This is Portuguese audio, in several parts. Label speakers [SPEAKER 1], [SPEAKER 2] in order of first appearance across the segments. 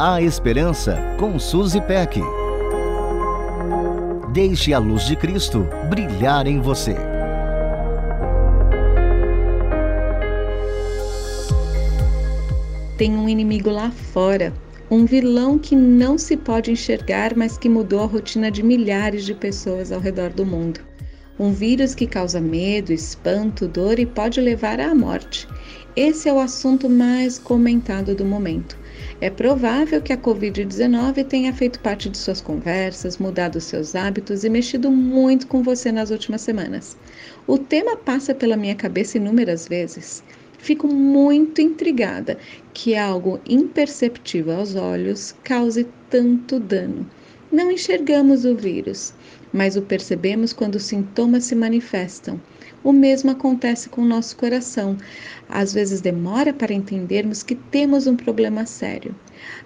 [SPEAKER 1] A Esperança com Suzy Peck. Deixe a luz de Cristo brilhar em você.
[SPEAKER 2] Tem um inimigo lá fora, um vilão que não se pode enxergar, mas que mudou a rotina de milhares de pessoas ao redor do mundo. Um vírus que causa medo, espanto, dor e pode levar à morte. Esse é o assunto mais comentado do momento. É provável que a Covid-19 tenha feito parte de suas conversas, mudado seus hábitos e mexido muito com você nas últimas semanas. O tema passa pela minha cabeça inúmeras vezes. Fico muito intrigada que algo imperceptível aos olhos cause tanto dano. Não enxergamos o vírus, mas o percebemos quando os sintomas se manifestam. O mesmo acontece com o nosso coração. Às vezes demora para entendermos que temos um problema sério.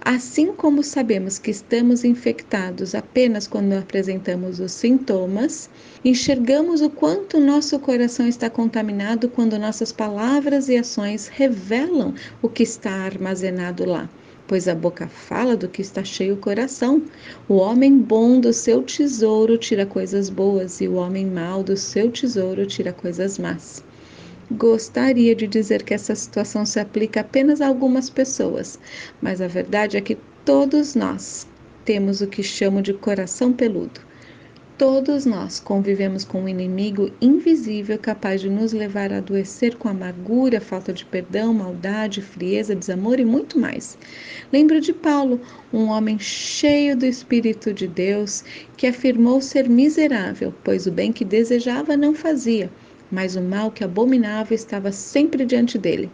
[SPEAKER 2] Assim como sabemos que estamos infectados apenas quando apresentamos os sintomas, enxergamos o quanto nosso coração está contaminado quando nossas palavras e ações revelam o que está armazenado lá pois a boca fala do que está cheio o coração. O homem bom do seu tesouro tira coisas boas, e o homem mau do seu tesouro tira coisas más. Gostaria de dizer que essa situação se aplica apenas a algumas pessoas, mas a verdade é que todos nós temos o que chamo de coração peludo. Todos nós convivemos com um inimigo invisível capaz de nos levar a adoecer com amargura, falta de perdão, maldade, frieza, desamor e muito mais. Lembro de Paulo, um homem cheio do Espírito de Deus, que afirmou ser miserável, pois o bem que desejava não fazia, mas o mal que abominava estava sempre diante dele.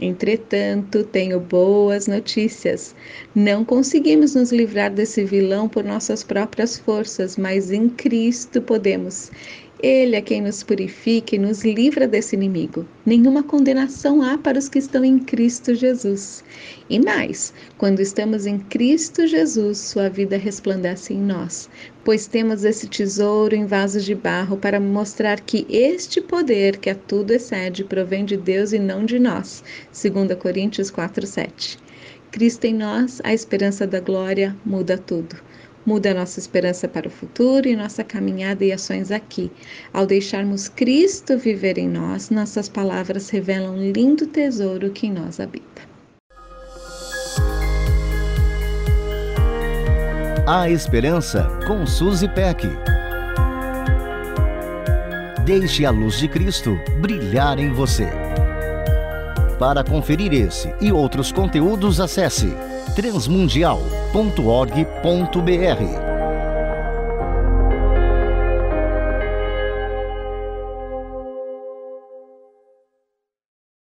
[SPEAKER 2] Entretanto, tenho boas notícias. Não conseguimos nos livrar desse vilão por nossas próprias forças, mas em Cristo podemos. Ele é quem nos purifica e nos livra desse inimigo. Nenhuma condenação há para os que estão em Cristo Jesus. E mais, quando estamos em Cristo Jesus, sua vida resplandece em nós, pois temos esse tesouro em vasos de barro para mostrar que este poder, que a tudo excede, provém de Deus e não de nós. 2 Coríntios 4:7. Cristo em nós, a esperança da glória, muda tudo muda nossa esperança para o futuro e nossa caminhada e ações aqui. Ao deixarmos Cristo viver em nós, nossas palavras revelam um lindo tesouro que em nós habita.
[SPEAKER 1] A Esperança com Suzy Peck. Deixe a luz de Cristo brilhar em você. Para conferir esse e outros conteúdos, acesse transmundial.org.br.